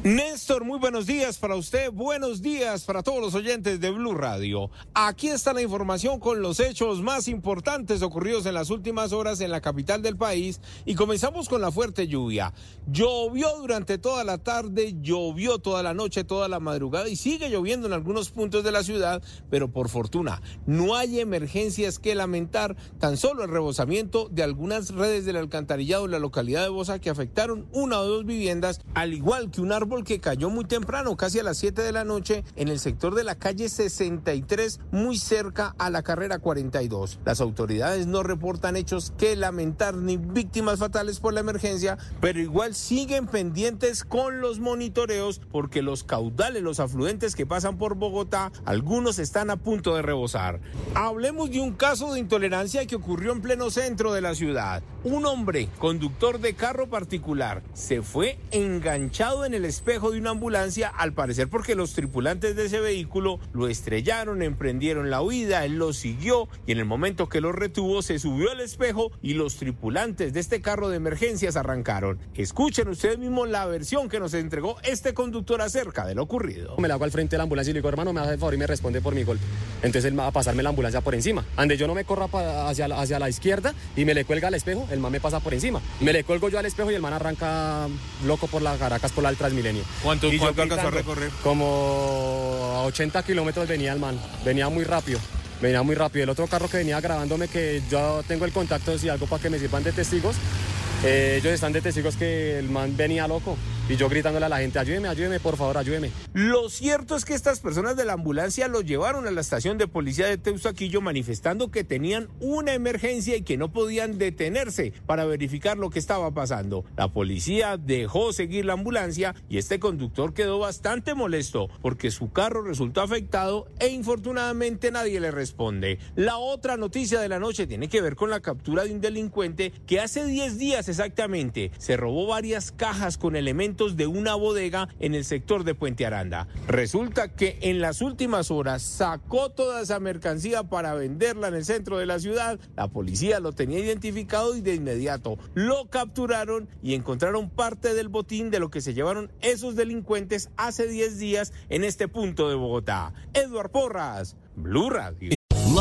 Néstor, muy buenos días para usted, buenos días para todos los oyentes de Blue Radio. Aquí está la información con los hechos más importantes ocurridos en las últimas horas en la capital del país y comenzamos con la fuerte lluvia. Llovió durante toda la tarde, llovió toda la noche, toda la madrugada y sigue lloviendo en algunos puntos de la ciudad, pero por fortuna no hay emergencias que lamentar, tan solo el rebosamiento de algunas redes del alcantarillado en la localidad de Bosa que afectaron una o dos viviendas, al igual que una árbol que cayó muy temprano, casi a las 7 de la noche, en el sector de la calle 63, muy cerca a la carrera 42. Las autoridades no reportan hechos que lamentar ni víctimas fatales por la emergencia, pero igual siguen pendientes con los monitoreos porque los caudales, los afluentes que pasan por Bogotá, algunos están a punto de rebosar. Hablemos de un caso de intolerancia que ocurrió en pleno centro de la ciudad. Un hombre, conductor de carro particular, se fue enganchado en el espejo de una ambulancia, al parecer porque los tripulantes de ese vehículo lo estrellaron, emprendieron la huida, él lo siguió y en el momento que lo retuvo se subió al espejo y los tripulantes de este carro de emergencias arrancaron. Escuchen ustedes mismos la versión que nos entregó este conductor acerca de lo ocurrido. Me la hago al frente de la ambulancia y le digo, hermano, me hace el favor y me responde por mi golpe. Entonces él va a pasarme la ambulancia por encima. Ande yo no me corra hacia la, hacia la izquierda y me le cuelga al espejo, el man me pasa por encima. Me le cuelgo yo al espejo y el man arranca loco por las Caracas por la del ¿Cuánto, Y yo cuánto alcanzó a recorrer? Como a 80 kilómetros venía el man, venía muy rápido. Venía muy rápido. El otro carro que venía grabándome, que yo tengo el contacto, si algo para que me sirvan de testigos, eh, ellos están de testigos que el man venía loco. Y yo gritándole a la gente, ayúdeme, ayúdeme, por favor, ayúdeme. Lo cierto es que estas personas de la ambulancia lo llevaron a la estación de policía de Teusaquillo manifestando que tenían una emergencia y que no podían detenerse para verificar lo que estaba pasando. La policía dejó seguir la ambulancia y este conductor quedó bastante molesto porque su carro resultó afectado e infortunadamente nadie le responde. La otra noticia de la noche tiene que ver con la captura de un delincuente que hace 10 días exactamente se robó varias cajas con elementos de una bodega en el sector de Puente Aranda. Resulta que en las últimas horas sacó toda esa mercancía para venderla en el centro de la ciudad. La policía lo tenía identificado y de inmediato lo capturaron y encontraron parte del botín de lo que se llevaron esos delincuentes hace 10 días en este punto de Bogotá. Edward Porras, Blue Radio.